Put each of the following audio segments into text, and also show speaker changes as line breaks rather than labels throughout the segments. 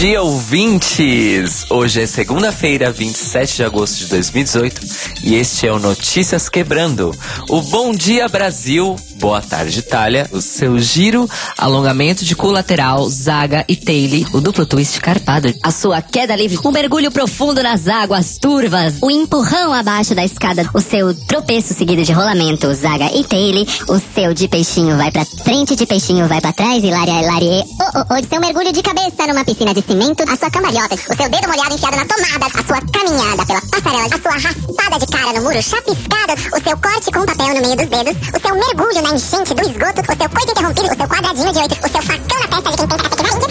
dia, ouvintes! Hoje é segunda-feira, 27 de agosto de 2018 e este é o Notícias Quebrando. O Bom Dia Brasil, Boa Tarde Itália, o seu giro,
alongamento de colateral, zaga e taile, o duplo twist carpado,
a sua queda livre, um mergulho profundo nas águas turvas,
o empurrão abaixo da escada, o seu tropeço seguido de rolamento, zaga e taile, o seu de peixinho vai pra frente, de peixinho vai pra trás, hilaria, hilarie, oh, oh, oh, seu mergulho de cabeça numa piscina de cimento, a sua cambalhota, o seu dedo molhado enfiado na tomada, a sua caminhada pela passarela, a sua raspada de cara no muro chapiscado, o seu corte com papel no meio dos dedos, o seu mergulho na enchente do esgoto, o seu coito interrompido, o seu quadradinho de oito, o seu facão na testa de quem tenta pequena índia,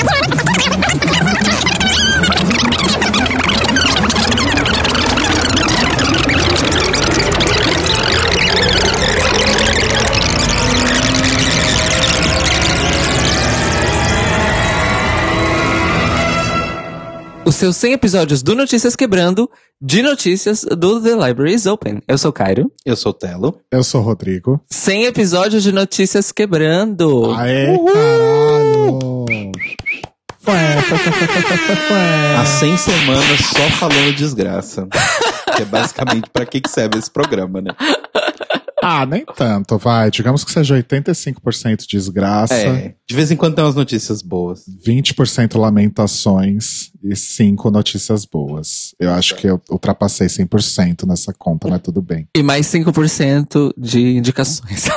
vai, vai, vai,
os seus 100 episódios do Notícias Quebrando, de notícias do The Library is Open. Eu sou Cairo.
Eu sou Telo.
Eu sou Rodrigo.
100 episódios de Notícias Quebrando.
Aê, caralho!
Há 100 semanas só falando desgraça. que é basicamente para que, que serve esse programa, né?
Ah, nem tanto, vai. Digamos que seja 85% desgraça. É,
de vez em quando tem umas notícias boas.
20% lamentações e 5 notícias boas. Eu acho que eu ultrapassei 100% nessa conta, mas tudo bem.
E mais 5% de indicações.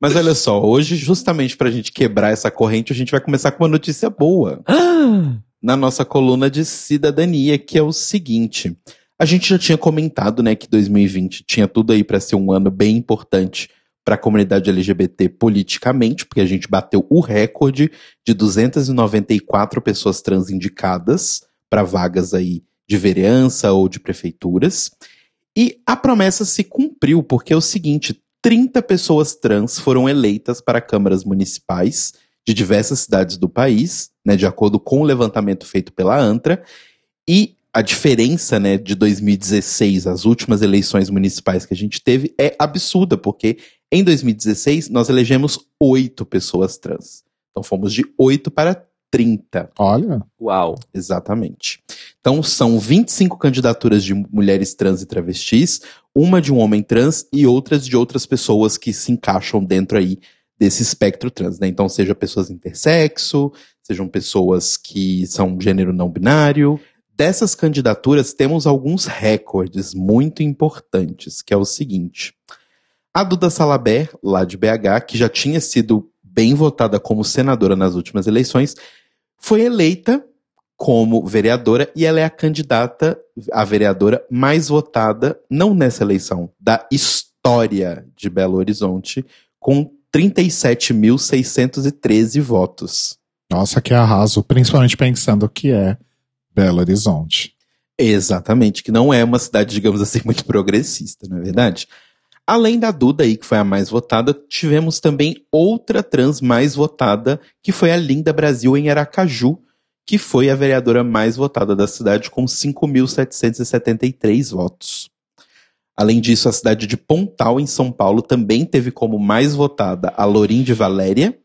Mas olha só, hoje, justamente pra gente quebrar essa corrente, a gente vai começar com uma notícia boa. na nossa coluna de cidadania, que é o seguinte. A gente já tinha comentado, né, que 2020 tinha tudo aí para ser um ano bem importante para a comunidade LGBT politicamente, porque a gente bateu o recorde de 294 pessoas trans indicadas para vagas aí de vereança ou de prefeituras. E a promessa se cumpriu, porque é o seguinte: 30 pessoas trans foram eleitas para câmaras municipais de diversas cidades do país, né, de acordo com o levantamento feito pela ANTRA, e a diferença, né, de 2016, as últimas eleições municipais que a gente teve, é absurda, porque em 2016 nós elegemos oito pessoas trans. Então fomos de oito para 30.
Olha.
Uau.
Exatamente. Então são 25 candidaturas de mulheres trans e travestis, uma de um homem trans e outras de outras pessoas que se encaixam dentro aí desse espectro trans, né? Então seja pessoas intersexo, sejam pessoas que são gênero não binário, Dessas candidaturas, temos alguns recordes muito importantes, que é o seguinte. A Duda Salaber, lá de BH, que já tinha sido bem votada como senadora nas últimas eleições, foi eleita como vereadora e ela é a candidata a vereadora mais votada, não nessa eleição, da história de Belo Horizonte, com 37.613 votos.
Nossa, que arraso, principalmente pensando que é Belo Horizonte.
Exatamente, que não é uma cidade, digamos assim, muito progressista, não é verdade? Além da Duda aí, que foi a mais votada, tivemos também outra trans mais votada, que foi a Linda Brasil em Aracaju, que foi a vereadora mais votada da cidade, com 5.773 votos. Além disso, a cidade de Pontal, em São Paulo, também teve como mais votada a Lorim de Valéria,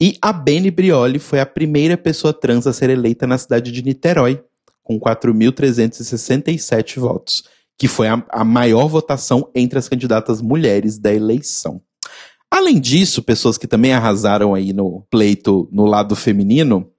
e a Beni Brioli foi a primeira pessoa trans a ser eleita na cidade de Niterói, com 4.367 votos, que foi a, a maior votação entre as candidatas mulheres da eleição. Além disso, pessoas que também arrasaram aí no pleito no lado feminino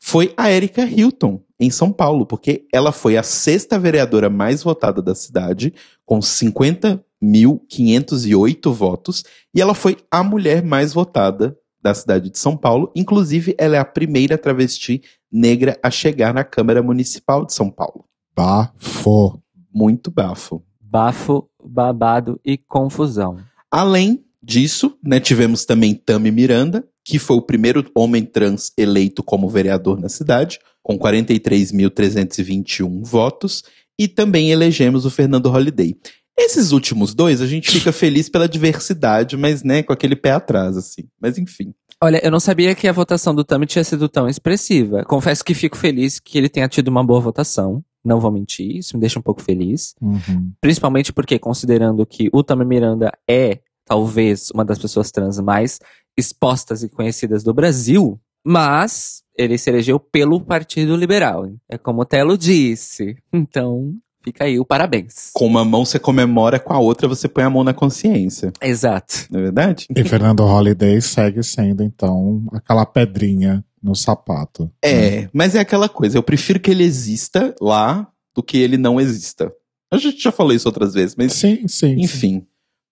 foi a Erika Hilton, em São Paulo, porque ela foi a sexta vereadora mais votada da cidade, com 50.508 votos, e ela foi a mulher mais votada da cidade de São Paulo. Inclusive, ela é a primeira travesti negra a chegar na Câmara Municipal de São Paulo.
Bafo.
Muito bafo.
Bafo, babado e confusão.
Além disso, né, tivemos também Tami Miranda, que foi o primeiro homem trans eleito como vereador na cidade, com 43.321 votos, e também elegemos o Fernando Holliday. Esses últimos dois, a gente fica feliz pela diversidade, mas, né, com aquele pé atrás, assim. Mas enfim.
Olha, eu não sabia que a votação do Tami tinha sido tão expressiva. Confesso que fico feliz que ele tenha tido uma boa votação. Não vou mentir, isso me deixa um pouco feliz.
Uhum.
Principalmente porque, considerando que o Tami Miranda é, talvez, uma das pessoas trans mais expostas e conhecidas do Brasil, mas ele se elegeu pelo Partido Liberal. É como o Telo disse. Então, fica aí o parabéns.
Com uma mão você comemora, com a outra você põe a mão na consciência.
Exato.
Não é verdade?
E Fernando Holliday segue sendo, então, aquela pedrinha no sapato.
É, mas é aquela coisa. Eu prefiro que ele exista lá do que ele não exista. A gente já falou isso outras vezes, mas
Sim, sim.
enfim.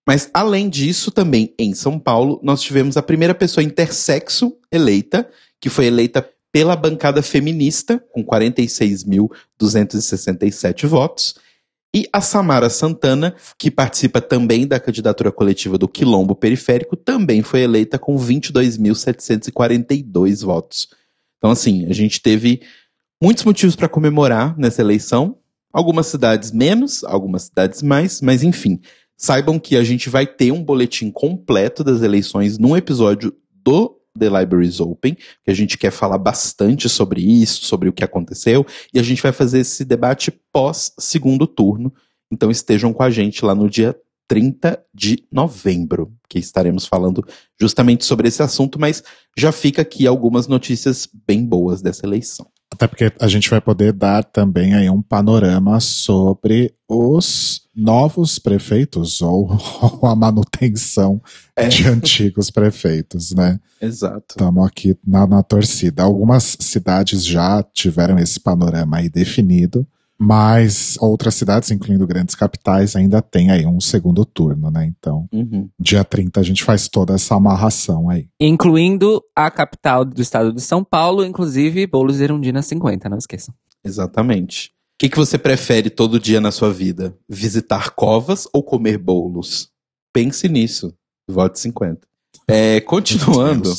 Mas além disso, também em São Paulo, nós tivemos a primeira pessoa intersexo eleita, que foi eleita pela bancada feminista, com 46.267 votos, e a Samara Santana, que participa também da candidatura coletiva do Quilombo Periférico, também foi eleita com 22.742 votos. Então, assim, a gente teve muitos motivos para comemorar nessa eleição. Algumas cidades menos, algumas cidades mais, mas enfim. Saibam que a gente vai ter um boletim completo das eleições num episódio do The Libraries Open, que a gente quer falar bastante sobre isso, sobre o que aconteceu, e a gente vai fazer esse debate pós segundo turno. Então estejam com a gente lá no dia 30 de novembro, que estaremos falando justamente sobre esse assunto, mas já fica aqui algumas notícias bem boas dessa eleição.
Até porque a gente vai poder dar também aí um panorama sobre os novos prefeitos ou, ou a manutenção
É.
de antigos prefeitos, né?
Exato.
Estamos aqui na, na torcida. Algumas cidades já tiveram esse panorama aí definido, mas outras cidades, incluindo grandes capitais, ainda tem aí um segundo turno, né? Então,
Uhum.
dia 30 a gente faz toda essa amarração aí.
Incluindo a capital do estado de São Paulo, inclusive Boulos e Erundina 50, não esqueçam.
Exatamente. O que, que você prefere todo dia na sua vida? Visitar covas ou comer bolos? Pense nisso. Vote 50. É, continuando.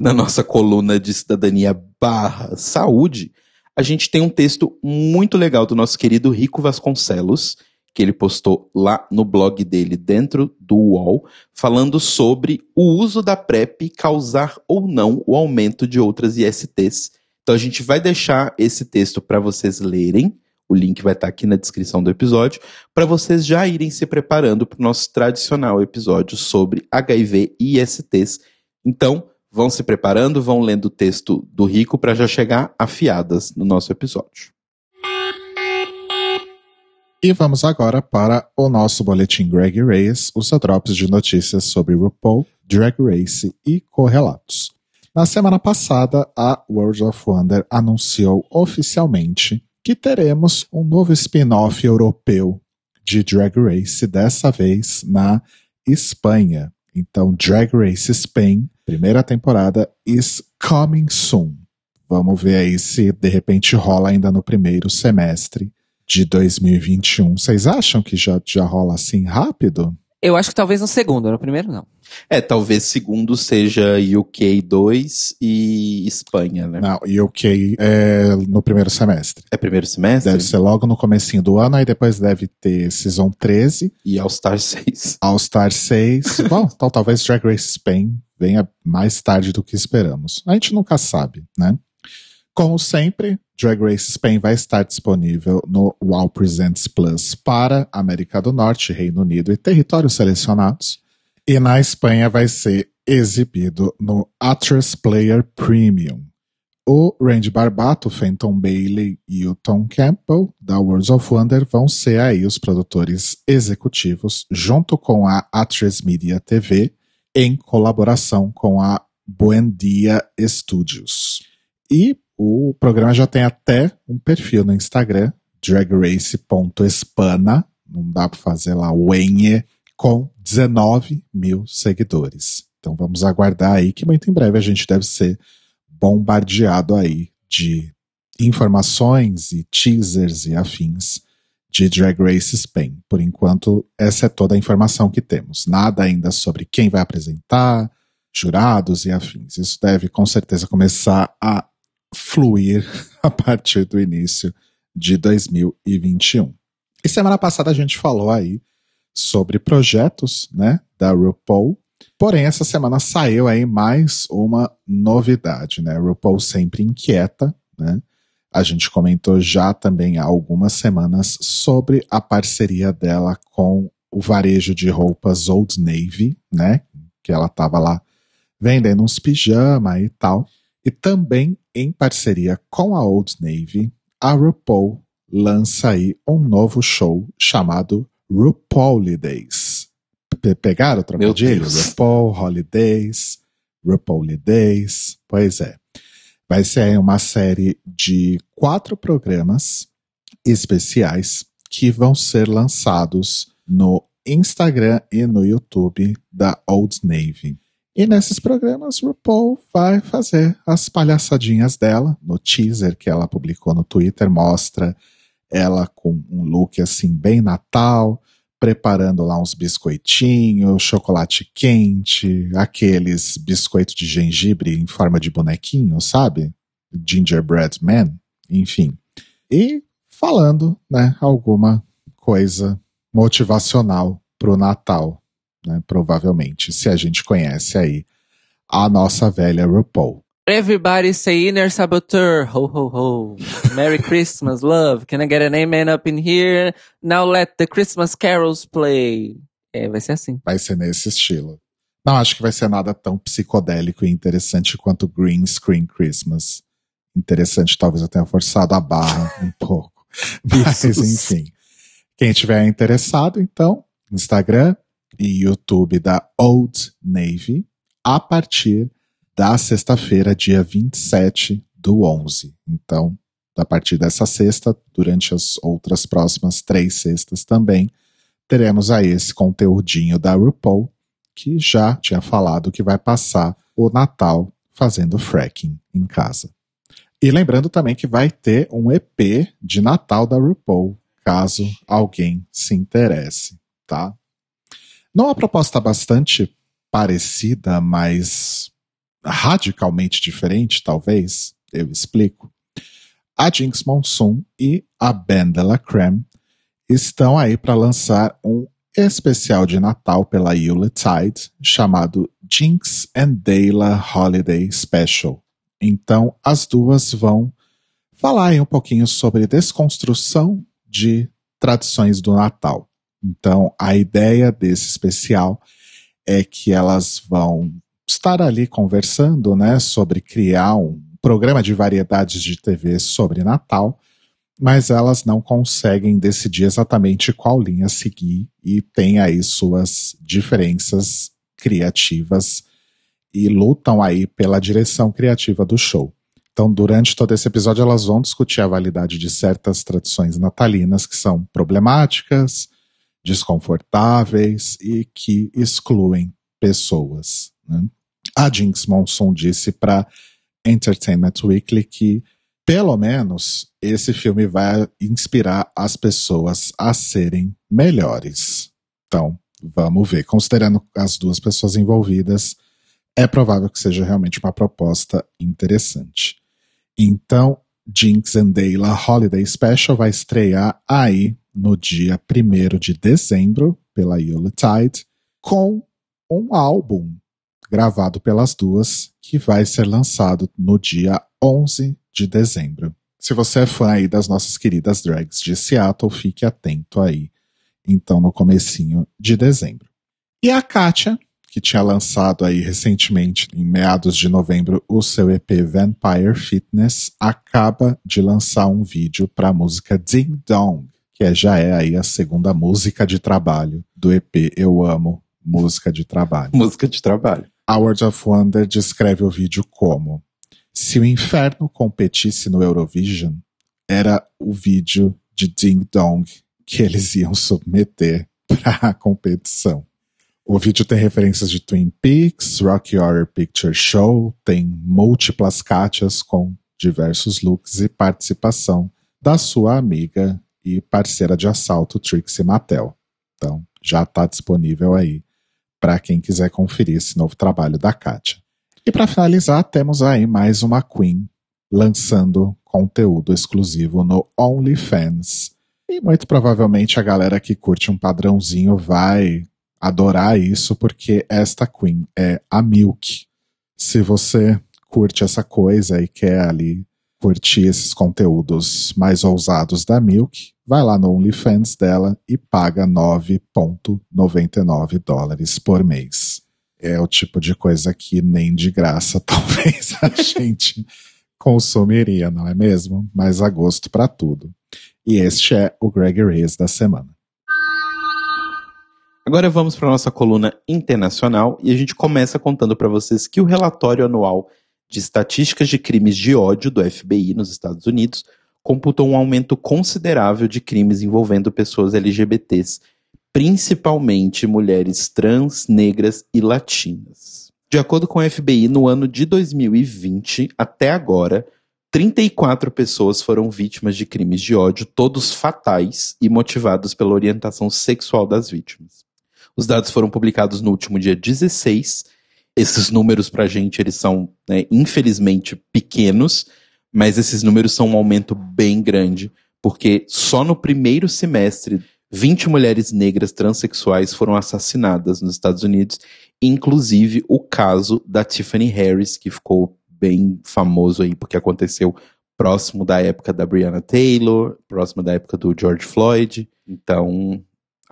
Na nossa coluna de cidadania barra saúde, a gente tem um texto muito legal do nosso querido Rico Vasconcelos, que ele postou lá no blog dele, dentro do UOL, falando sobre o uso da PrEP causar ou não o aumento de outras ISTs. Então a gente vai deixar esse texto para vocês lerem. O link vai estar aqui na descrição do episódio, para vocês já irem se preparando para o nosso tradicional episódio sobre HIV e ISTs. Então, vão se preparando, vão lendo o texto do Rico para já chegar afiadas no nosso episódio.
E vamos agora para o nosso boletim Greg Race, os drops de notícias sobre RuPaul, Drag Race e correlatos. Na semana passada, a World of Wonder anunciou oficialmente que teremos um novo spin-off europeu de Drag Race, dessa vez na Espanha. Então, Drag Race Spain, primeira temporada, is coming soon. Vamos ver aí se de repente rola ainda no primeiro semestre de 2021. Vocês acham que já, já rola assim rápido?
Eu acho que talvez no segundo, no primeiro não.
É, talvez segundo seja UK 2 e Espanha, né?
Não, UK é no primeiro semestre.
É primeiro semestre?
Deve ser logo no comecinho do ano, aí depois deve ter Season 13,
E All Star 6.
All Star 6. Bom, então talvez Drag Race Spain venha mais tarde do que esperamos. A gente nunca sabe, né? Como sempre, Drag Race Spain vai estar disponível no Wow Presents Plus para América do Norte, Reino Unido e territórios selecionados. E na Espanha vai ser exibido no Atlas Player Premium. O Randy Barbato, Fenton Bailey e o Tom Campbell, da Worlds of Wonder, vão ser aí os produtores executivos, junto com a Atlas Media TV, em colaboração com a Buendia Studios. E o programa já tem até um perfil no Instagram, dragrace.espana, não dá para fazer lá o Enye, com 19 mil seguidores. Então vamos aguardar aí que muito em breve a gente deve ser bombardeado aí de informações e teasers e afins de Drag Race Spain. Por enquanto, essa é toda a informação que temos. Nada ainda sobre quem vai apresentar, jurados e afins. Isso deve com certeza começar a fluir a partir do início de 2021. E semana passada a gente falou aí sobre projetos, né, da RuPaul. Porém, essa semana saiu aí mais uma novidade, né? RuPaul sempre inquieta, né? A gente comentou já também há algumas semanas sobre a parceria dela com o varejo de roupas Old Navy, né? Que ela estava lá vendendo uns pijama e tal. E também em parceria com a Old Navy, a RuPaul lança aí um novo show chamado RuPaul Holidays. Pe pegaram o trocadilho? RuPaul Holidays, RuPaul Holidays. Pois é. Vai ser uma série de quatro programas especiais que vão ser lançados no Instagram e no YouTube da Old Navy. E nesses programas, RuPaul vai fazer as palhaçadinhas dela. No teaser que ela publicou no Twitter, mostra ela com um look assim, bem natal, preparando lá uns biscoitinhos, chocolate quente, aqueles biscoitos de gengibre em forma de bonequinho, sabe? Gingerbread Man, enfim. E falando, né, alguma coisa motivacional pro Natal, né, provavelmente, se a gente conhece aí a nossa velha RuPaul.
Everybody say inner saboteur, ho ho ho. Merry Christmas, love. Can I get an amen up in here? Now let the Christmas carols play. É, vai ser assim.
Vai ser nesse estilo. Não acho que vai ser nada tão psicodélico e interessante quanto Green Screen Christmas. Interessante, talvez eu tenha forçado a barra um pouco. Mas, enfim. Quem tiver interessado, então, Instagram e YouTube da Old Navy, a partir da sexta-feira, dia 27 do 11. Então, a partir dessa sexta, durante as outras próximas três sextas também, teremos aí esse conteúdinho da RuPaul, que já tinha falado que vai passar o Natal fazendo fracking em casa. E lembrando também que vai ter um EP de Natal da RuPaul, caso alguém se interesse, tá? Numa proposta bastante parecida, mas radicalmente diferente, talvez, eu explico. A Jinx Monsoon e a Ben la Creme estão aí para lançar um especial de Natal pela Yuletide chamado Jinx and Dayla Holiday Special. Então, as duas vão falar um pouquinho sobre desconstrução de tradições do Natal. Então, a ideia desse especial é que elas vão estar ali conversando, né, sobre criar um programa de variedades de TV sobre Natal, mas elas não conseguem decidir exatamente qual linha seguir e tem aí suas diferenças criativas e lutam aí pela direção criativa do show. Então, durante todo esse episódio, elas vão discutir a validade de certas tradições natalinas que são problemáticas, desconfortáveis e que excluem pessoas. Né? A Jinx Monsoon disse para Entertainment Weekly que, pelo menos, esse filme vai inspirar as pessoas a serem melhores. Então, vamos ver. Considerando as duas pessoas envolvidas, é provável que seja realmente uma proposta interessante. Então, Jinx and Dayla Holiday Special vai estrear aí no dia 1 de dezembro pela Yuletide com um álbum gravado pelas duas que vai ser lançado no dia 11 de dezembro. Se você é fã aí das nossas queridas drags de Seattle, fique atento aí, então no comecinho de dezembro. E a Katia, que tinha lançado aí recentemente, em meados de novembro, o seu EP Vampire Fitness, acaba de lançar um vídeo para a música Ding Dong, que já é aí a segunda música de trabalho do EP Eu Amo Música de Trabalho.
Música de trabalho.
Hours of Wonder descreve o vídeo como: se o inferno competisse no Eurovision, era o vídeo de Ding Dong que eles iam submeter para a competição. O vídeo tem referências de Twin Peaks, Rocky Horror Picture Show, tem múltiplas Kátias com diversos looks e participação da sua amiga e parceira de assalto Trixie Mattel. Então, já está disponível aí para quem quiser conferir esse novo trabalho da Kátia. E para finalizar, temos aí mais uma Queen lançando conteúdo exclusivo no OnlyFans. E muito provavelmente a galera que curte um padrãozinho vai adorar isso, porque esta Queen é a Milk. Se você curte essa coisa e quer ali curtir esses conteúdos mais ousados da Milk, vai lá no OnlyFans dela e paga 9,99 dólares por mês. é o tipo de coisa que nem de graça talvez a gente consumiria, não é mesmo? Mas a gosto para tudo. E este é o Greg Reis da semana.
Agora vamos para nossa coluna internacional e a gente começa contando para vocês que o relatório anual de estatísticas de crimes de ódio do FBI nos Estados Unidos computou um aumento considerável de crimes envolvendo pessoas LGBTs, principalmente mulheres trans, negras e latinas. De acordo com o FBI, no ano de 2020, até agora, 34 pessoas foram vítimas de crimes de ódio, todos fatais e motivados pela orientação sexual das vítimas. Os dados foram publicados no último dia 16. Esses números pra gente, eles são, né, infelizmente, pequenos, mas esses números são um aumento bem grande, porque só no primeiro semestre 20 mulheres negras transexuais foram assassinadas nos Estados Unidos, inclusive o caso da Tiffany Harris, que ficou bem famoso aí porque aconteceu próximo da época da Breonna Taylor, próximo da época do George Floyd. Então,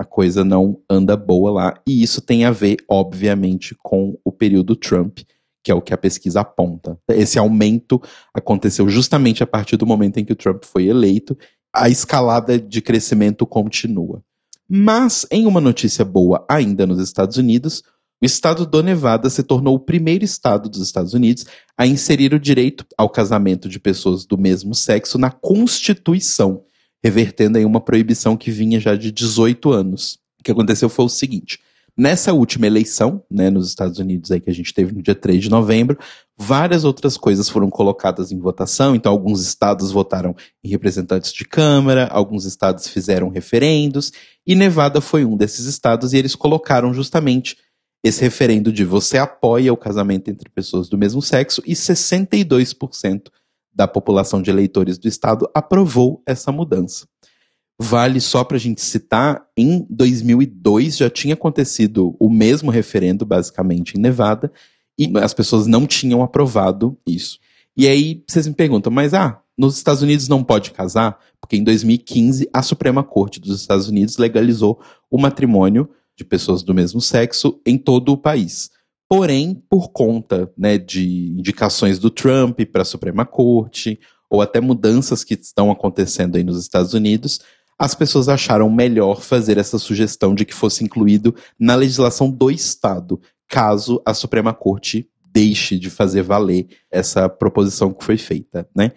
a coisa não anda boa lá. E isso tem a ver, obviamente, com o período Trump, que é o que a pesquisa aponta. Esse aumento aconteceu justamente a partir do momento em que o Trump foi eleito. A escalada de crescimento continua. Mas, em uma notícia boa ainda nos Estados Unidos, o estado do Nevada se tornou o primeiro estado dos Estados Unidos a inserir o direito ao casamento de pessoas do mesmo sexo na Constituição, revertendo em uma proibição que vinha já de 18 anos. O que aconteceu foi o seguinte: Nessa última eleição, né, nos Estados Unidos aí que a gente teve no dia 3 de novembro, várias outras coisas foram colocadas em votação. Então, alguns estados votaram em representantes de Câmara, alguns estados fizeram referendos, e Nevada foi um desses estados, e eles colocaram justamente esse referendo de você apoia o casamento entre pessoas do mesmo sexo, e 62% da população de eleitores do estado aprovou essa mudança. Vale só para a gente citar, em 2002 já tinha acontecido o mesmo referendo, basicamente, em Nevada, e as pessoas não tinham aprovado isso. E aí vocês me perguntam, mas ah, nos Estados Unidos não pode casar? Porque em 2015 a Suprema Corte dos Estados Unidos legalizou o matrimônio de pessoas do mesmo sexo em todo o país. Porém, por conta né, de indicações do Trump para a Suprema Corte, ou até mudanças que estão acontecendo aí nos Estados Unidos, as pessoas acharam melhor fazer essa sugestão de que fosse incluído na legislação do Estado, caso a Suprema Corte deixe de fazer valer essa proposição que foi feita, né?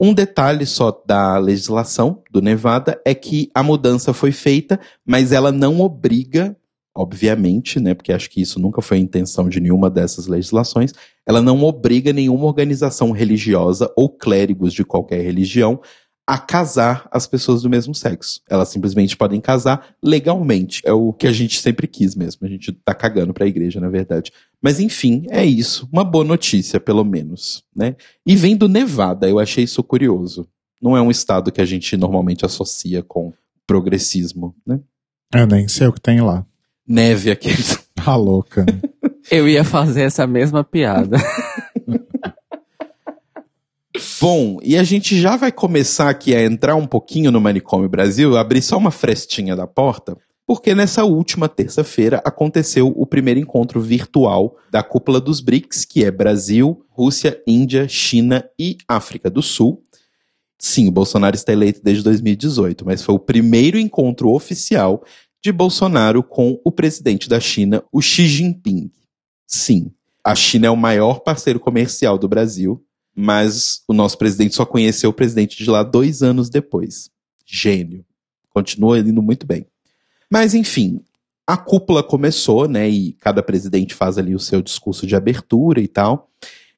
Um detalhe só da legislação do Nevada é que a mudança foi feita, mas ela não obriga, obviamente, né, porque acho que isso nunca foi a intenção de nenhuma dessas legislações, ela não obriga nenhuma organização religiosa ou clérigos de qualquer religião a casar as pessoas do mesmo sexo. Elas simplesmente podem casar legalmente. É o que a gente sempre quis mesmo. A gente tá cagando pra igreja, na verdade. Mas enfim, é isso. Uma boa notícia, pelo menos, né? E vem do Nevada, eu achei isso curioso. Não é um estado que a gente normalmente associa com progressismo, né?
Eu nem sei o que tem lá.
Neve aqui.
Tá louca.
Eu ia fazer essa mesma piada.
Bom, e a gente já vai começar aqui a entrar um pouquinho no Manicômio Brasil, abrir só uma frestinha da porta, porque nessa última terça-feira aconteceu o primeiro encontro virtual da cúpula dos BRICS, que é Brasil, Rússia, Índia, China e África do Sul. Sim, o Bolsonaro está eleito desde 2018, mas foi o primeiro encontro oficial de Bolsonaro com o presidente da China, o Xi Jinping. Sim, a China é o maior parceiro comercial do Brasil mas o nosso presidente só conheceu o presidente de lá dois anos depois. Gênio. Continua indo muito bem. Mas, enfim, a cúpula começou, né? E cada presidente faz ali o seu discurso de abertura e tal.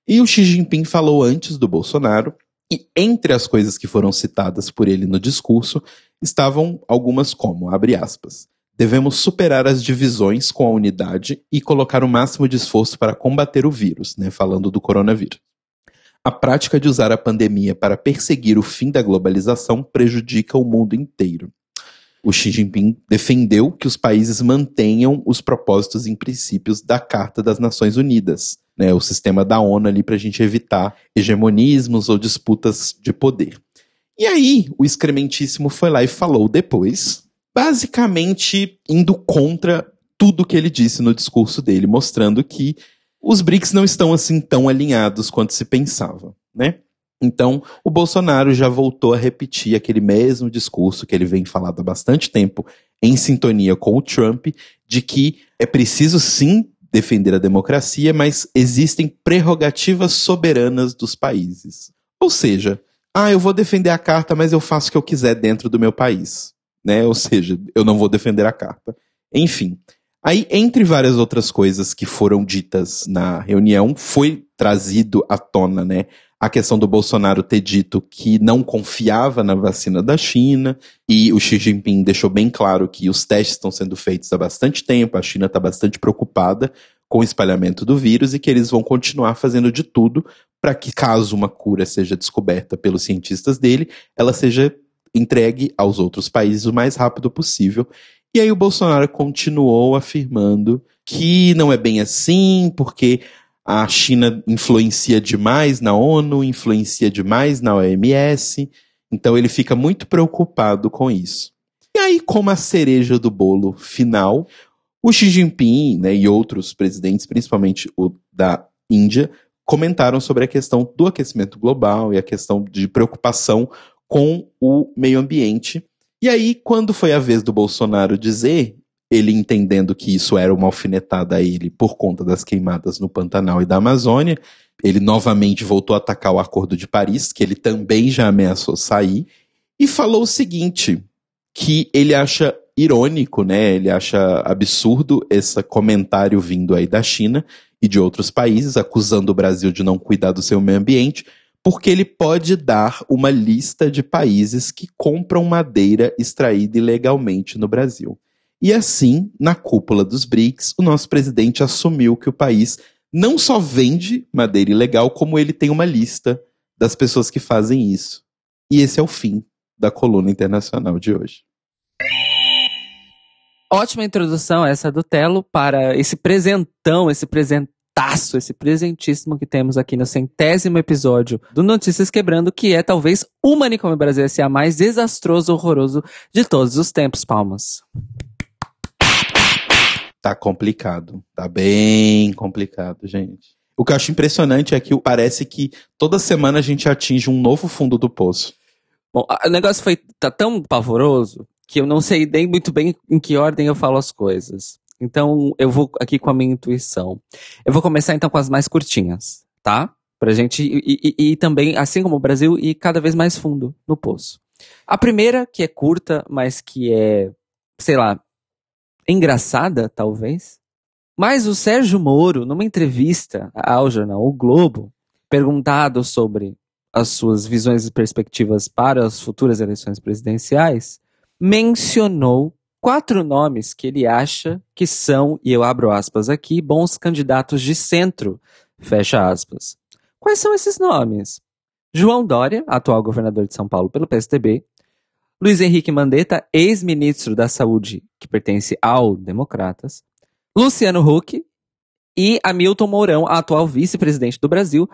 E o Xi Jinping falou antes do Bolsonaro. E entre as coisas que foram citadas por ele no discurso estavam algumas como, abre aspas, devemos superar as divisões com a unidade e colocar o máximo de esforço para combater o vírus, né? Falando do coronavírus. A prática de usar a pandemia para perseguir o fim da globalização prejudica o mundo inteiro. O Xi Jinping defendeu que os países mantenham os propósitos e princípios da Carta das Nações Unidas, né, o sistema da ONU ali para a gente evitar hegemonismos ou disputas de poder. E aí, o excrementíssimo foi lá e falou depois, basicamente indo contra tudo que ele disse no discurso dele, mostrando que os BRICS não estão assim tão alinhados quanto se pensava, né? Então, o Bolsonaro já voltou a repetir aquele mesmo discurso que ele vem falando há bastante tempo, em sintonia com o Trump, de que é preciso sim defender a democracia, mas existem prerrogativas soberanas dos países. Ou seja, ah, eu vou defender a carta, mas eu faço o que eu quiser dentro do meu país, né? Ou seja, eu não vou defender a carta. Enfim, aí entre várias outras coisas que foram ditas na reunião, foi trazido à tona, né? a questão do Bolsonaro ter dito que não confiava na vacina da China, e o Xi Jinping deixou bem claro que os testes estão sendo feitos há bastante tempo, a China está bastante preocupada com o espalhamento do vírus e que eles vão continuar fazendo de tudo para que, caso uma cura seja descoberta pelos cientistas dele, ela seja entregue aos outros países o mais rápido possível. E aí o Bolsonaro continuou afirmando que não é bem assim, porque a China influencia demais na ONU, influencia demais na OMS, então ele fica muito preocupado com isso. E aí, como a cereja do bolo final, o Xi Jinping né, e outros presidentes, principalmente o da Índia, comentaram sobre a questão do aquecimento global e a questão de preocupação com o meio ambiente. E aí, quando foi a vez do Bolsonaro dizer, ele entendendo que isso era uma alfinetada a ele por conta das queimadas no Pantanal e da Amazônia, ele novamente voltou a atacar o Acordo de Paris, que ele também já ameaçou sair, e falou o seguinte, que ele acha irônico, né? Ele acha absurdo esse comentário vindo aí da China e de outros países acusando o Brasil de não cuidar do seu meio ambiente, porque ele pode dar uma lista de países que compram madeira extraída ilegalmente no Brasil. E assim, na cúpula dos BRICS, o nosso presidente assumiu que o país não só vende madeira ilegal, como ele tem uma lista das pessoas que fazem isso. E esse é o fim da coluna internacional de hoje.
Ótima introdução essa do Telo para esse presentão, esse presentaço, esse presentíssimo que temos aqui no centésimo episódio do Notícias Quebrando, que é talvez o Manicômio Brasil S.A. mais desastroso, horroroso de todos os tempos. Palmas
tá complicado. Tá bem complicado, gente. O que eu acho impressionante é que parece que toda semana a gente atinge um novo fundo do poço.
Bom, o negócio foi tá tão pavoroso que eu não sei nem muito bem em que ordem eu falo as coisas. Então, eu vou aqui com a minha intuição. Eu vou começar então com as mais curtinhas, tá? Pra gente e, e, e também, assim como o Brasil, ir cada vez mais fundo no poço. A primeira, que é curta, mas que é, sei lá, engraçada, talvez. Mas o Sérgio Moro, numa entrevista ao jornal O Globo, perguntado sobre as suas visões e perspectivas para as futuras eleições presidenciais, mencionou quatro nomes que ele acha que são, e eu abro aspas aqui, bons candidatos de centro, fecha aspas. Quais são esses nomes? João Dória, atual governador de São Paulo pelo PSDB, Luiz Henrique Mandetta, ex-ministro da Saúde, que pertence ao Democratas, Luciano Huck e Hamilton Mourão, atual vice-presidente do Brasil,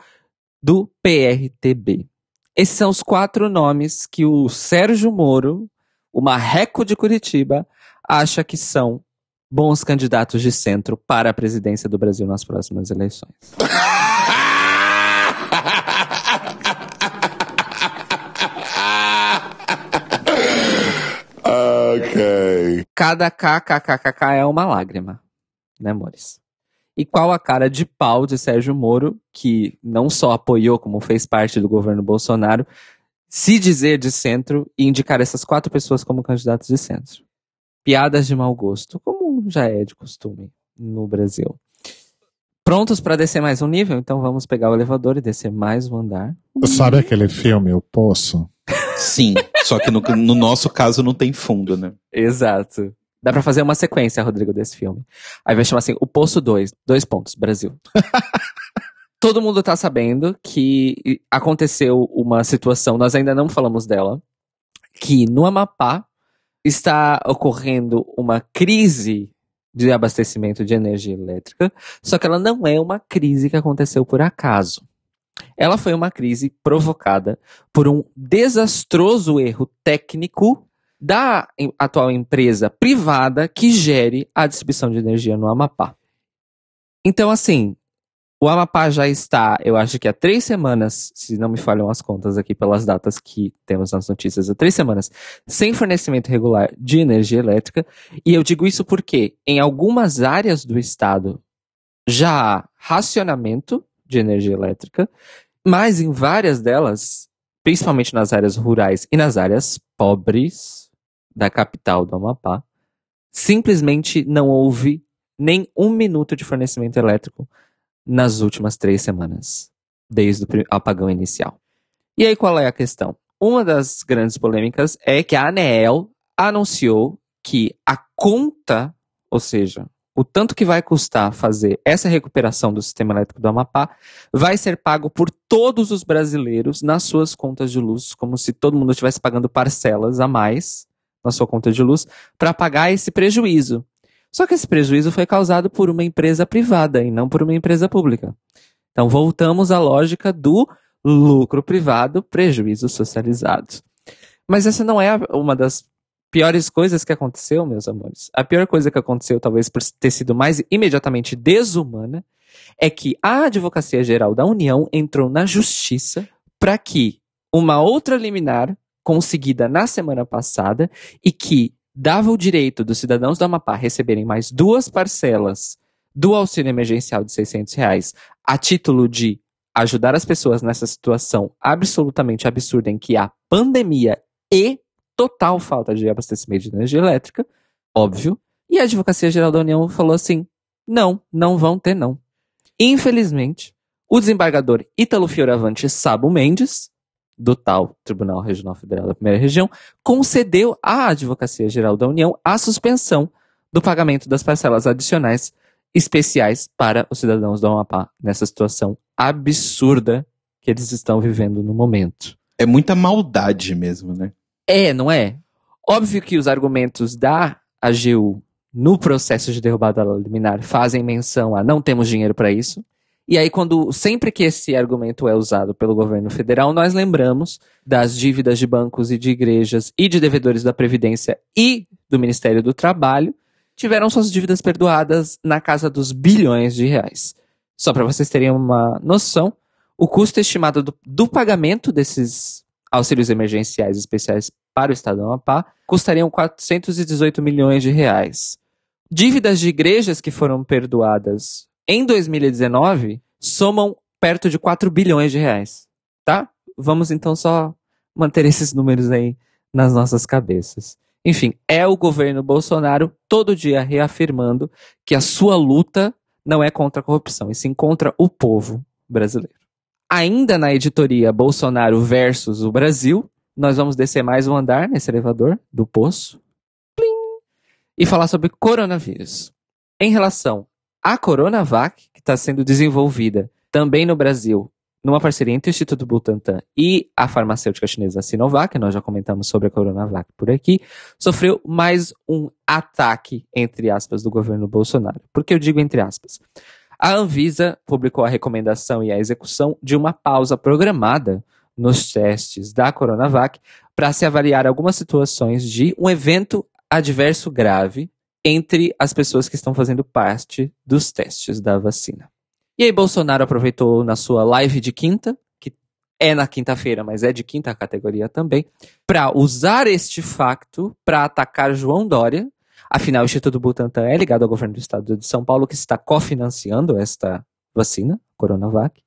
do PRTB. Esses são os quatro nomes que o Sérgio Moro, o marreco de Curitiba, acha que são bons candidatos de centro para a presidência do Brasil nas próximas eleições. Ok. Cada kkkk é uma lágrima, né, amores? E qual a cara de pau de Sérgio Moro, que não só apoiou, como fez parte do governo Bolsonaro, se dizer de centro e indicar essas quatro pessoas como candidatos de centro. Piadas de mau gosto, como já é de costume no Brasil. Prontos para descer mais um nível? Então vamos pegar o elevador e descer mais um andar.
Sabe aquele filme, O Poço?
Sim, só que no, no nosso caso não tem fundo, né?
Exato. Dá pra fazer uma sequência, Rodrigo, desse filme. Aí vai chamar assim, O Poço 2, dois pontos, Brasil. Todo mundo tá sabendo que aconteceu uma situação, nós ainda não falamos dela, que no Amapá está ocorrendo uma crise de abastecimento de energia elétrica, só que ela não é uma crise que aconteceu por acaso. Ela foi uma crise provocada por um desastroso erro técnico da atual empresa privada que gere a distribuição de energia no Amapá. Então, assim, o Amapá já está, eu acho que há três semanas, se não me falham as contas aqui pelas datas que temos nas notícias, há três semanas, sem fornecimento regular de energia elétrica. E eu digo isso porque em algumas áreas do estado já há racionamento de energia elétrica, mas em várias delas, principalmente nas áreas rurais e nas áreas pobres da capital do Amapá, simplesmente não houve nem um minuto de fornecimento elétrico nas últimas três semanas, desde o apagão inicial. E aí qual é a questão? Uma das grandes polêmicas é que a ANEEL anunciou que a conta, ou seja, o tanto que vai custar fazer essa recuperação do sistema elétrico do Amapá, vai ser pago por todos os brasileiros nas suas contas de luz, como se todo mundo estivesse pagando parcelas a mais na sua conta de luz para pagar esse prejuízo. Só que esse prejuízo foi causado por uma empresa privada e não por uma empresa pública. Então voltamos à lógica do lucro privado, prejuízo socializado. Mas essa não é uma das piores coisas que aconteceu, meus amores. A pior coisa que aconteceu, talvez por ter sido mais imediatamente desumana, é que a Advocacia Geral da União entrou na justiça para que uma outra liminar conseguida na semana passada e que dava o direito dos cidadãos do Amapá receberem mais duas parcelas do auxílio emergencial de 600 reais a título de ajudar as pessoas nessa situação absolutamente absurda em que há pandemia e total falta de abastecimento de energia elétrica, óbvio, e a Advocacia Geral da União falou assim: não, não vão ter não. Infelizmente, o desembargador Ítalo Fioravante Sabo Mendes, do tal Tribunal Regional Federal da Primeira Região, concedeu à Advocacia Geral da União a suspensão do pagamento das parcelas adicionais especiais para os cidadãos do Amapá nessa situação absurda que eles estão vivendo no momento.
É muita maldade mesmo, né?
É, não é? Óbvio que os argumentos da AGU no processo de derrubada liminar fazem menção a não temos dinheiro para isso. E aí, quando sempre que esse argumento é usado pelo governo federal, nós lembramos das dívidas de bancos e de igrejas e de devedores da Previdência e do Ministério do Trabalho, tiveram suas dívidas perdoadas na casa dos bilhões de reais. Só para vocês terem uma noção, o custo estimado do, do pagamento desses auxílios emergenciais especiais para o Estado do Amapá custariam 418 milhões de reais. Dívidas de igrejas que foram perdoadas em 2019 somam perto de 4 bilhões de reais, tá? Vamos então só manter esses números aí nas nossas cabeças. Enfim, é o governo Bolsonaro todo dia reafirmando que a sua luta não é contra a corrupção, e sim contra o povo brasileiro. Ainda na editoria Bolsonaro versus o Brasil, nós vamos descer mais um andar nesse elevador do poço Plim! e falar sobre coronavírus. Em relação à Coronavac, que está sendo desenvolvida também no Brasil, numa parceria entre o Instituto Butantan e a farmacêutica chinesa Sinovac, nós já comentamos sobre a Coronavac por aqui, sofreu mais um ataque, entre aspas, do governo Bolsonaro. Por que eu digo entre aspas? A Anvisa publicou a recomendação e a execução de uma pausa programada nos testes da Coronavac para se avaliar algumas situações de um evento adverso grave entre as pessoas que estão fazendo parte dos testes da vacina. E aí Bolsonaro aproveitou na sua live de quinta, que é na quinta-feira, mas é de quinta categoria também, para usar este facto para atacar João Dória. Afinal, o Instituto Butantan é ligado ao governo do estado de São Paulo, que está cofinanciando esta vacina, Coronavac,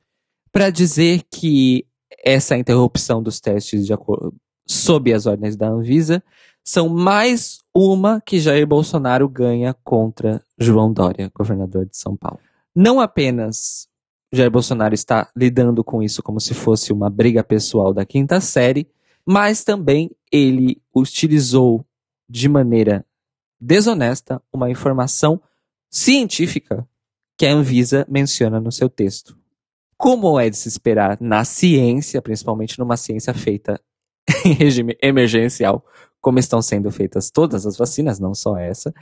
para dizer que essa interrupção dos testes de acordo, sob as ordens da Anvisa são mais uma que Jair Bolsonaro ganha contra João Dória, governador de São Paulo. Não apenas Jair Bolsonaro está lidando com isso como se fosse uma briga pessoal da quinta série, mas também ele utilizou de maneira desonesta uma informação científica que a Anvisa menciona no seu texto. Como é de se esperar na ciência, principalmente numa ciência feita em regime emergencial, como estão sendo feitas todas as vacinas, não só essa,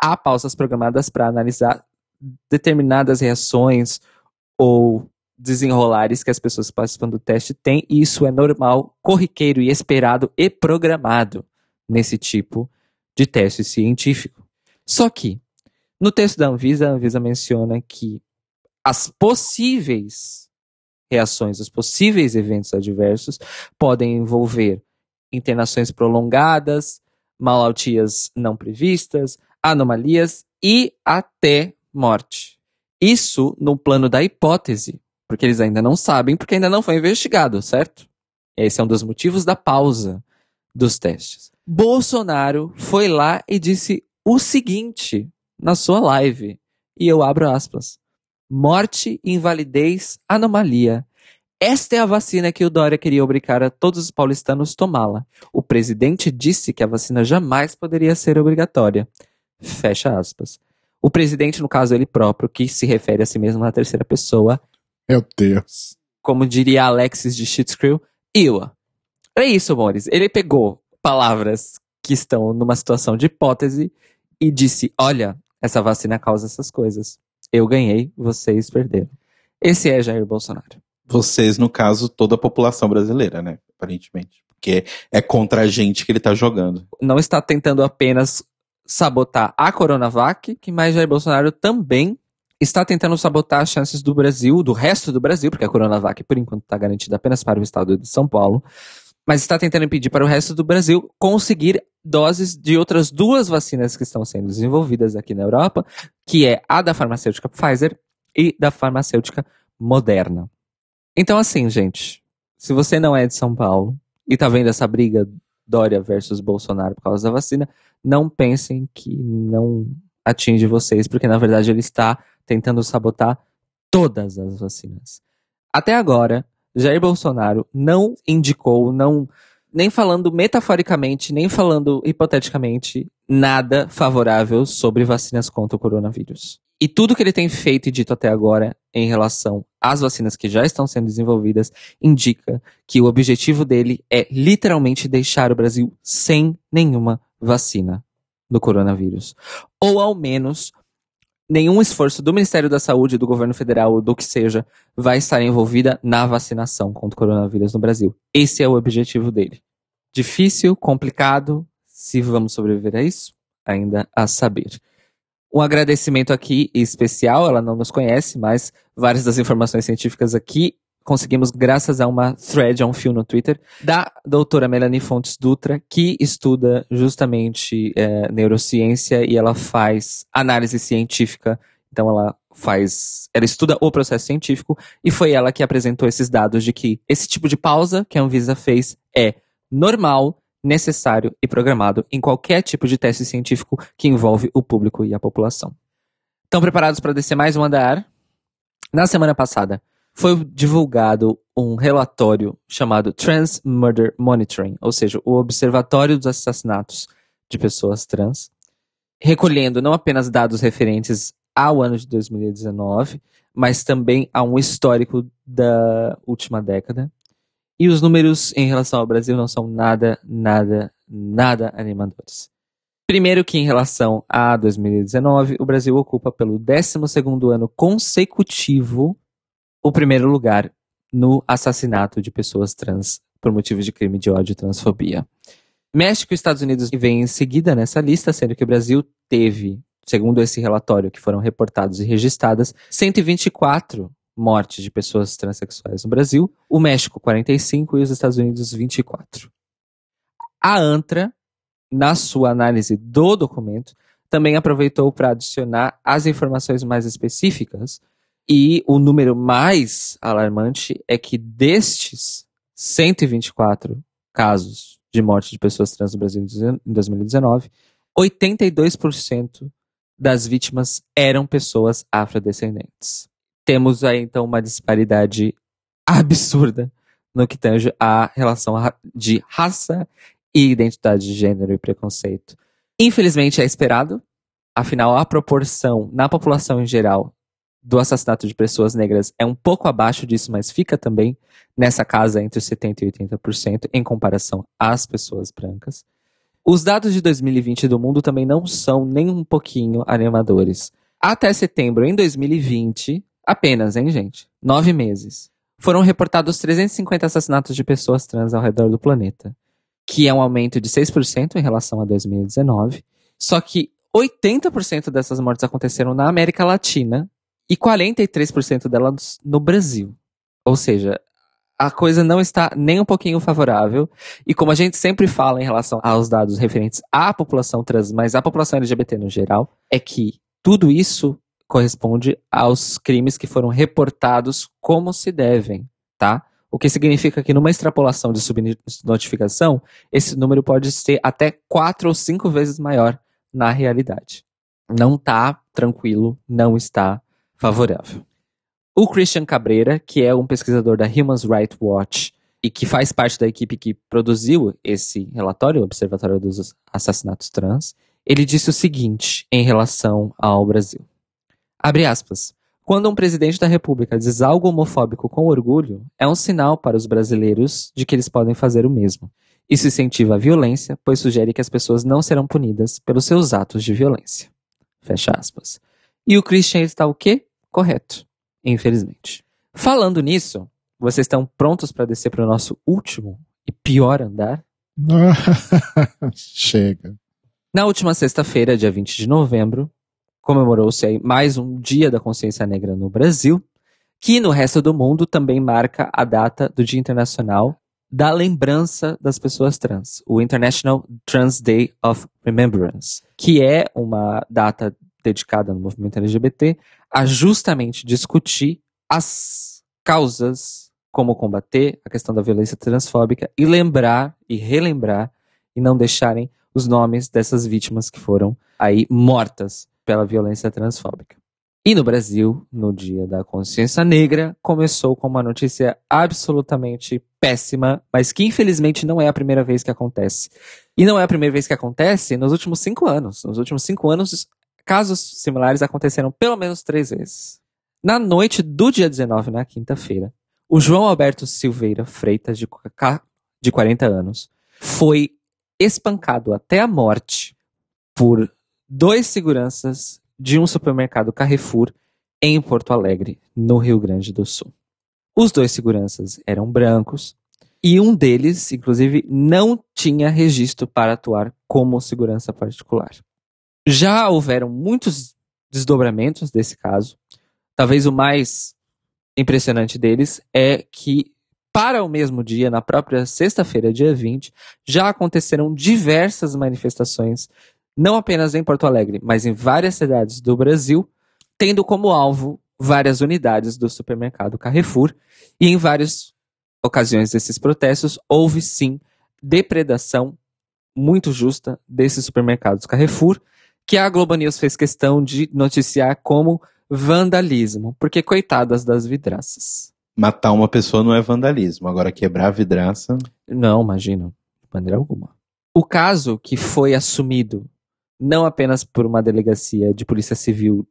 há pausas programadas para analisar determinadas reações ou desenrolares que as pessoas participando do teste têm, e isso é normal, corriqueiro e esperado e programado. nesse tipo de teste científico. Só que, no texto da Anvisa, a Anvisa menciona que as possíveis reações, os possíveis eventos adversos podem envolver internações prolongadas, malaltias não previstas, anomalias e até morte. Isso no plano da hipótese, porque eles ainda não sabem, porque ainda não foi investigado, certo? Esse é um dos motivos da pausa dos testes. Bolsonaro foi lá e disse o seguinte na sua live, e eu abro aspas: morte, invalidez, anomalia. Esta é a vacina que o Dória queria obrigar a todos os paulistanos tomá-la. O presidente disse que a vacina jamais poderia ser obrigatória. Fecha aspas. O presidente, no caso ele próprio, que se refere a si mesmo na terceira pessoa,
Meu Deus.
como diria Alexis de Schitt's Crew, Iwa. É isso, Mores. Ele pegou palavras que estão numa situação de hipótese e disse: Olha, essa vacina causa essas coisas. Eu ganhei, vocês perderam. Esse é Jair Bolsonaro.
Vocês, no caso, toda a população brasileira, né? Aparentemente. Porque é contra a gente que ele tá jogando.
Não está tentando apenas sabotar a Coronavac, que mais Jair Bolsonaro também está tentando sabotar as chances do Brasil, do resto do Brasil, porque a Coronavac, por enquanto, está garantida apenas para o estado de São Paulo, mas está tentando impedir para o resto do Brasil conseguir doses de outras duas vacinas que estão sendo desenvolvidas aqui na Europa, que é a da farmacêutica Pfizer e da farmacêutica Moderna. Então, assim, gente, se você não é de São Paulo e tá vendo essa briga Dória versus Bolsonaro por causa da vacina, não pensem que não atinge vocês, porque na verdade ele está tentando sabotar todas as vacinas. Até agora, Jair Bolsonaro não indicou, não nem falando metaforicamente, nem falando hipoteticamente, nada favorável sobre vacinas contra o coronavírus. E tudo que ele tem feito e dito até agora em relação às vacinas que já estão sendo desenvolvidas indica que o objetivo dele é literalmente deixar o Brasil sem nenhuma vacina do coronavírus. Ou ao menos nenhum esforço do Ministério da Saúde, do governo federal ou do que seja vai estar envolvida na vacinação contra o coronavírus no Brasil. Esse é o objetivo dele. Difícil, complicado, se vamos sobreviver a isso, ainda a saber. Um agradecimento aqui especial, ela não nos conhece, mas várias das informações científicas aqui conseguimos graças a uma thread, a um fio no Twitter, da doutora Melanie Fontes Dutra, que estuda justamente é, neurociência e ela faz análise científica. Então ela faz, ela estuda o processo científico e foi ela que apresentou esses dados de que esse tipo de pausa que a Anvisa fez é normal, necessário e programado em qualquer tipo de teste científico que envolve o público e a população. Estão preparados para descer mais um andar? Na semana passada, foi divulgado um relatório chamado Trans Murder Monitoring, ou seja, o Observatório dos Assassinatos de Pessoas Trans, recolhendo não apenas dados referentes ao ano de 2019, mas também a um histórico da última década. E os números em relação ao Brasil não são nada, nada, nada animadores. Primeiro que em relação a 2019, o Brasil ocupa pelo 12º ano consecutivo o primeiro lugar no assassinato de pessoas trans por motivos de crime de ódio e transfobia. México e Estados Unidos vêm em seguida nessa lista, sendo que o Brasil teve, segundo esse relatório que foram reportados e registradas, 124 mortes de pessoas transexuais no Brasil, o México 45 e os Estados Unidos 24. A ANTRA, na sua análise do documento, também aproveitou para adicionar as informações mais específicas e o número mais alarmante é que destes 124 casos de morte de pessoas trans no Brasil em 2019, 82% das vítimas eram pessoas afrodescendentes. Temos aí então uma disparidade absurda no que tange à relação de raça e identidade de gênero e preconceito. Infelizmente é esperado, afinal a proporção na população em geral do assassinato de pessoas negras é um pouco abaixo disso, mas fica também nessa casa entre 70% e 80% em comparação às pessoas brancas. Os dados de 2020 do mundo também não são nem um pouquinho animadores. Até setembro em 2020, apenas, hein, gente? Nove meses. Foram reportados 350 assassinatos de pessoas trans ao redor do planeta. que é um aumento de 6% em relação a 2019. Só que 80% dessas mortes aconteceram na América Latina e 43% delas no Brasil. Ou seja, a coisa não está nem um pouquinho favorável. E como a gente sempre fala em relação aos dados referentes à população trans, mas à população LGBT no geral, é que tudo isso corresponde aos crimes que foram reportados como se devem, tá? O que significa que numa extrapolação de subnotificação, esse número pode ser até quatro ou cinco vezes maior na realidade. Não está tranquilo, não está favorável. O Christian Cabreira, que é um pesquisador da Human Rights Watch e que faz parte da equipe que produziu esse relatório, o Observatório dos Assassinatos Trans, ele disse o seguinte em relação ao Brasil. Abre aspas. Quando um presidente da República diz algo homofóbico com orgulho, é um sinal para os brasileiros de que eles podem fazer o mesmo. Isso incentiva a violência, pois sugere que as pessoas não serão punidas pelos seus atos de violência. Fecha aspas. E o Christian está o quê? Correto, infelizmente. Falando nisso, vocês estão prontos para descer para o nosso último e pior andar?
Chega.
Na última sexta-feira, dia 20 de novembro, comemorou-se aí mais um Dia da Consciência Negra no Brasil, que no resto do mundo também marca a data do Dia Internacional da Lembrança das Pessoas Trans, o International Trans Day of Remembrance, que é uma data dedicada no movimento LGBT a justamente discutir as causas, como combater a questão da violência transfóbica e lembrar e relembrar e não deixarem os nomes dessas vítimas que foram aí mortas pela violência transfóbica. E no Brasil, no Dia da Consciência Negra, começou com uma notícia absolutamente péssima, mas que infelizmente não é a primeira vez que acontece. E não é a primeira vez que acontece nos últimos cinco anos. Nos últimos cinco anos, casos similares aconteceram pelo menos três vezes. Na noite do dia 19, na quinta-feira, o João Alberto Silveira Freitas, de, de 40 anos, foi espancado até a morte por dois seguranças de um supermercado Carrefour em Porto Alegre, no Rio Grande do Sul. Os dois seguranças eram brancos e um deles, inclusive, não tinha registro para atuar como segurança particular. Já houveram muitos desdobramentos desse caso. Talvez o mais impressionante deles é que, para o mesmo dia, na própria sexta-feira, dia 20, já aconteceram diversas manifestações não apenas em Porto Alegre, mas em várias cidades do Brasil, tendo como alvo várias unidades do supermercado Carrefour, e em várias ocasiões desses protestos houve sim depredação muito justa desses supermercados Carrefour, que a Globo News fez questão de noticiar como vandalismo, porque coitadas das vidraças.
Matar uma pessoa não é vandalismo, agora quebrar a vidraça.
Não, imagino, de maneira alguma. O caso que foi assumido não apenas por uma delegacia de polícia civil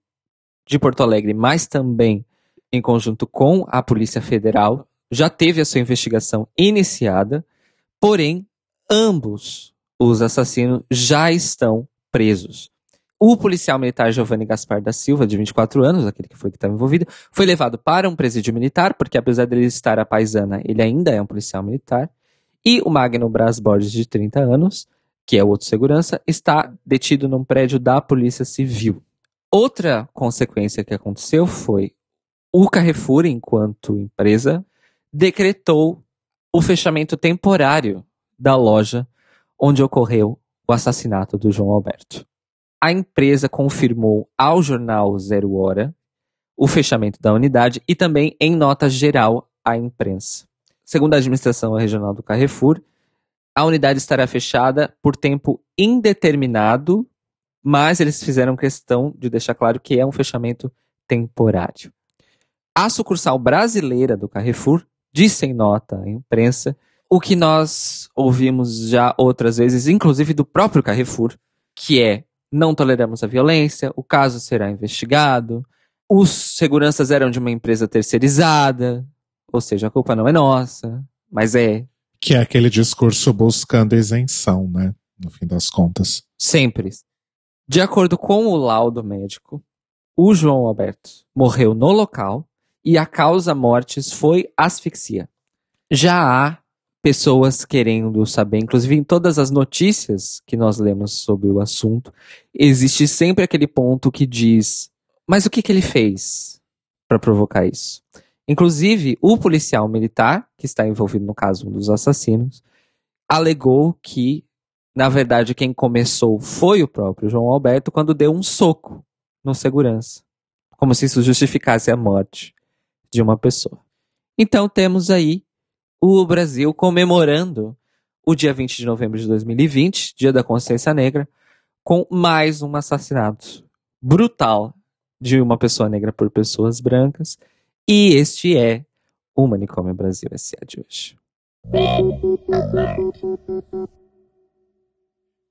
de Porto Alegre, mas também em conjunto com a Polícia Federal, já teve a sua investigação iniciada, porém, ambos os assassinos já estão presos. O policial militar Giovanni Gaspar da Silva, de 24 anos, aquele que foi que estava envolvido, foi levado para um presídio militar, porque apesar dele estar a paisana, ele ainda é um policial militar. E o Magno Braz Borges, de 30 anos, que é o outro segurança, está detido num prédio da Polícia Civil. Outra consequência que aconteceu foi o Carrefour, enquanto empresa, decretou o fechamento temporário da loja onde ocorreu o assassinato do João Alberto. A empresa confirmou ao jornal Zero Hora o fechamento da unidade e também em nota geral à imprensa. Segundo a administração regional do Carrefour, a unidade estará fechada por tempo indeterminado, mas eles fizeram questão de deixar claro que é um fechamento temporário. A sucursal brasileira do Carrefour disse em nota à imprensa o que nós ouvimos já outras vezes, inclusive do próprio Carrefour, que é não toleramos a violência, o caso será investigado, os seguranças eram de uma empresa terceirizada, ou seja, a culpa não é nossa, mas é
que é aquele discurso buscando isenção, né? No fim das contas.
Sempre. De acordo com o laudo médico, o João Alberto morreu no local e a causa mortes foi asfixia. Já há pessoas querendo saber, inclusive em todas as notícias que nós lemos sobre o assunto, existe sempre aquele ponto que diz: mas o que, que ele fez para provocar isso? Inclusive, o policial militar, que está envolvido no caso dos assassinos, alegou que, na verdade, quem começou foi o próprio João Alberto quando deu um soco no segurança. Como se isso justificasse a morte de uma pessoa. Então temos aí o Brasil comemorando o dia 20 de novembro de 2020, Dia da Consciência Negra, com mais um assassinato brutal de uma pessoa negra por pessoas brancas. E este é o Manicômio Brasil S.A. de hoje.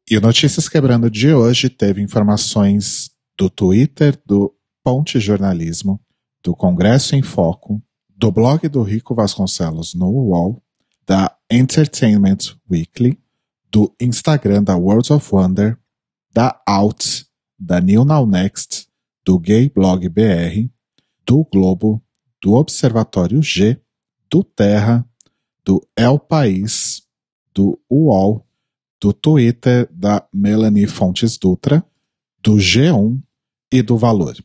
E o Notícias Quebrando de hoje teve informações do Twitter do Ponte Jornalismo, do Congresso em Foco, do blog do Rico Vasconcelos no UOL, da Entertainment Weekly, do Instagram da Worlds of Wonder, da Out, da New Now Next, do Gay Blog BR, do Globo, do Observatório G, do Terra, do El País, do UOL, do Twitter da Melanie Fontes Dutra, do G1 e do Valor.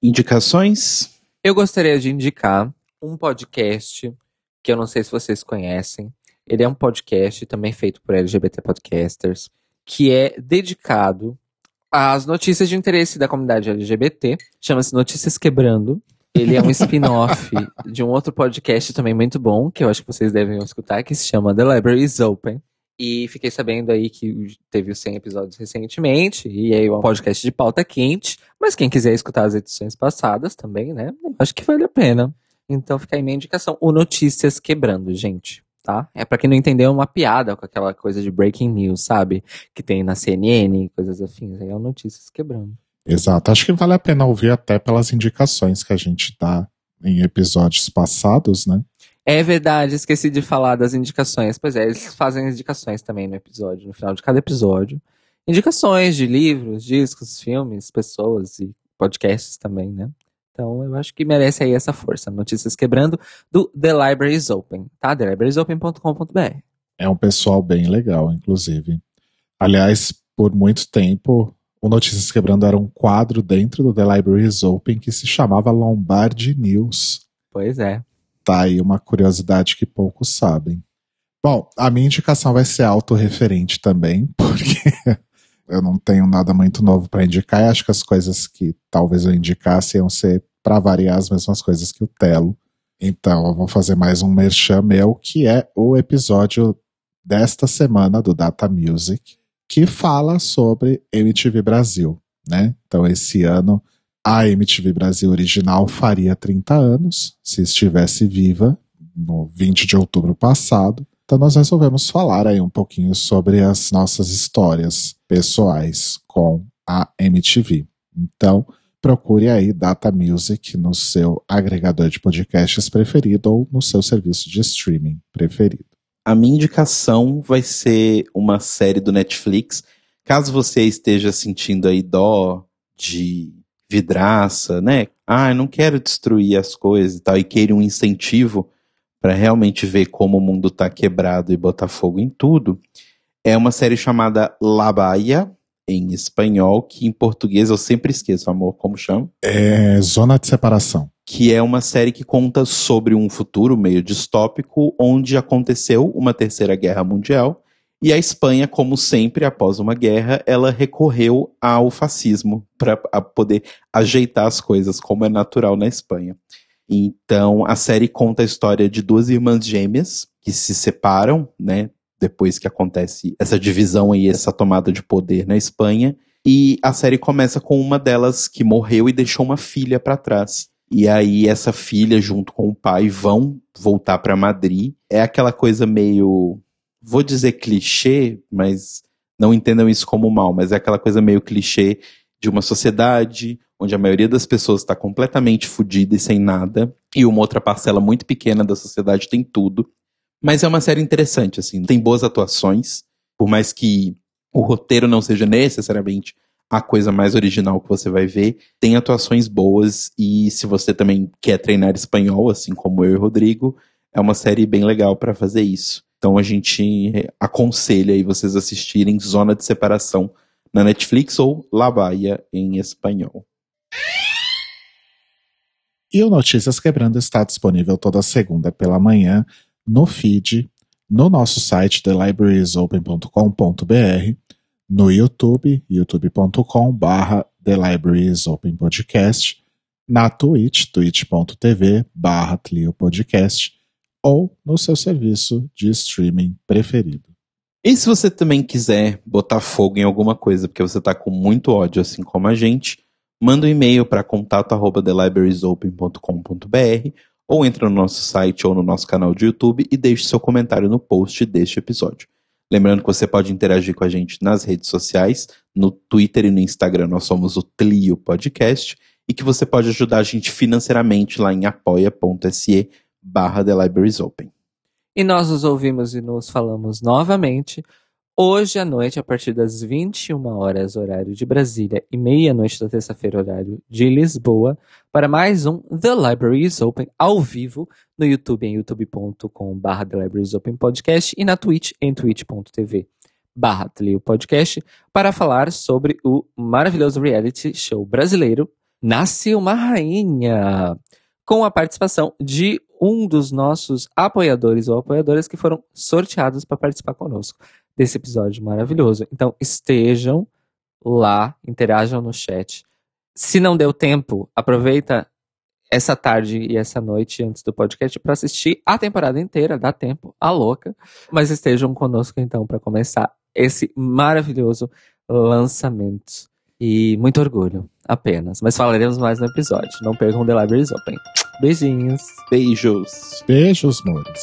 Indicações?
Eu gostaria de indicar um podcast que eu não sei se vocês conhecem. Ele é um podcast também feito por LGBT Podcasters, que é dedicado às notícias de interesse da comunidade LGBT. Chama-se Notícias Quebrando. Ele é um spin-off de um outro podcast também muito bom, que eu acho que vocês devem escutar, que se chama The Library is Open. E fiquei sabendo aí que teve os 100 episódios recentemente, e aí é um podcast de pauta quente. Mas quem quiser escutar as edições passadas também, né? Acho que vale a pena. Então fica aí minha indicação. O Notícias Quebrando, gente. Tá? É para quem não entendeu, é uma piada com aquela coisa de breaking news, sabe? Que tem na CNN, coisas afins. Aí é o Notícias Quebrando.
Exato. Acho que vale a pena ouvir até pelas indicações que a gente dá em episódios passados, né?
É verdade, esqueci de falar das indicações. Pois é, eles fazem indicações também no episódio, no final de cada episódio. Indicações de livros, discos, filmes, pessoas e podcasts também, né? Então eu acho que merece aí essa força. Notícias quebrando do The Library is Open, tá? TheLibraryIsOpen.com.br.
É um pessoal bem legal, inclusive. Aliás, por muito tempo, o Notícias Quebrando era um quadro dentro do The Library is Open que se chamava Lombardi News.
Pois é.
Tá aí uma curiosidade que poucos sabem. Bom, a minha indicação vai ser autorreferente também, porque eu não tenho nada muito novo para indicar. E acho que as coisas que talvez eu indicasse iam ser, para variar, as mesmas coisas que o Telo. Então, eu vou fazer mais um merchan meu, que é o episódio desta semana do Data Music, que fala sobre MTV Brasil, né? Então, esse ano a MTV Brasil original faria 30 anos, se estivesse viva, no 20 de outubro passado. Então nós resolvemos falar aí um pouquinho sobre as nossas histórias pessoais com a MTV. Então, procure aí Data Music no seu agregador de podcasts preferido ou no seu serviço de streaming preferido.
A minha indicação vai ser uma série do Netflix. Caso você esteja sentindo aí dó de vidraça, né? Ah, não quero destruir as coisas e tal, e queira um incentivo para realmente ver como o mundo tá quebrado e botar fogo em tudo. É uma série chamada La Baia, em espanhol, que em português eu sempre esqueço, amor, como chama?
É Zona de Separação.
Que é uma série que conta sobre um futuro meio distópico, onde aconteceu uma terceira guerra mundial e a Espanha, como sempre, após uma guerra, ela recorreu ao fascismo para poder ajeitar as coisas, como é natural na Espanha. Então, a série conta a história de duas irmãs gêmeas que se separam, né, depois que acontece essa divisão e essa tomada de poder na Espanha. E a série começa com uma delas que morreu e deixou uma filha para trás. E aí essa filha junto com o pai vão voltar para Madrid. É aquela coisa meio vou dizer clichê, mas não entendam isso como mal, mas é aquela coisa meio clichê de uma sociedade onde a maioria das pessoas está completamente fodida e sem nada, e uma outra parcela muito pequena da sociedade tem tudo. Mas é uma série interessante, assim, tem boas atuações, por mais que o roteiro não seja necessariamente a coisa mais original que você vai ver. Tem atuações boas e se você também quer treinar espanhol, assim como eu e o Rodrigo, é uma série bem legal para fazer isso. Então a gente aconselha aí vocês assistirem Zona de Separação na Netflix ou La Baia em espanhol.
E o Notícias Quebrando está disponível toda segunda pela manhã no feed, no nosso site thelibrariesopen.com.br, no YouTube, youtube.com.br The Libraries Open Podcast, na Twitch, twitch.tv barra Podcast, ou no seu serviço de streaming preferido.
E se você também quiser botar fogo em alguma coisa, porque você está com muito ódio, assim como a gente, manda um e-mail para contato@thelibrariesopen.com.br ou entra no nosso site ou no nosso canal de YouTube e deixe seu comentário no post deste episódio. Lembrando que você pode interagir com a gente nas redes sociais, no Twitter e no Instagram nós somos o Tlio Podcast, e que você pode ajudar a gente financeiramente lá em apoia.se barra The Libraries Open.
E nós nos ouvimos e nos falamos novamente hoje à noite, a partir das 21 horas, horário de Brasília, e meia-noite da terça-feira, horário de Lisboa, para mais um The Libraries Open ao vivo no YouTube em youtube.com.br The Libraries Open Podcast e na Twitch em twitch.tv barra Podcast para falar sobre o maravilhoso reality show brasileiro Nasce uma Rainha, com a participação de um dos nossos apoiadores ou apoiadoras que foram sorteados para participar conosco desse episódio maravilhoso. Então estejam lá, interajam no chat. Se não deu tempo, aproveita essa tarde e essa noite antes do podcast para assistir a temporada inteira, dá tempo, a louca. Mas estejam conosco então para começar esse maravilhoso lançamento. E muito orgulho, apenas. Mas falaremos mais no episódio. Não percam The Libraries Open. Beijinhos.
Beijos.
Beijos, mores.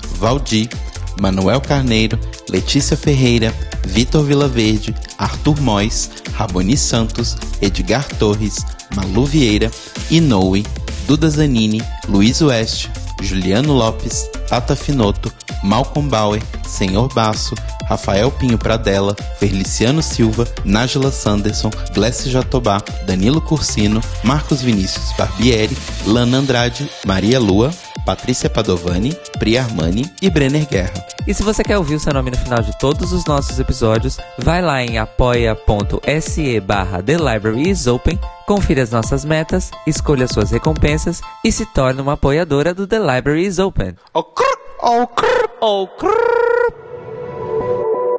Valdir, Manuel Carneiro, Letícia Ferreira, Vitor Vilaverde, Arthur Mois, Raboni Santos, Edgar Torres, Malu Vieira, Inoue, Duda Zanini, Luiz Oeste, Juliano Lopes, Tata Finoto, Malcolm Bauer, Senhor Basso, Rafael Pinho Pradella, Feliciano Silva, Nájila Sanderson, Glessi Jatobá, Danilo Cursino, Marcos Vinícius Barbieri, Lana Andrade, Maria Lua, Patrícia Padovani, Pri Armani e Brenner Guerra.
E se você quer ouvir o seu nome no final de todos os nossos episódios, vai lá em apoia.se barra The Library is Open, confira as nossas metas, escolha suas recompensas e se torne uma apoiadora do The Library is Open.
Oh, crrr, oh, crrr, oh, crrr.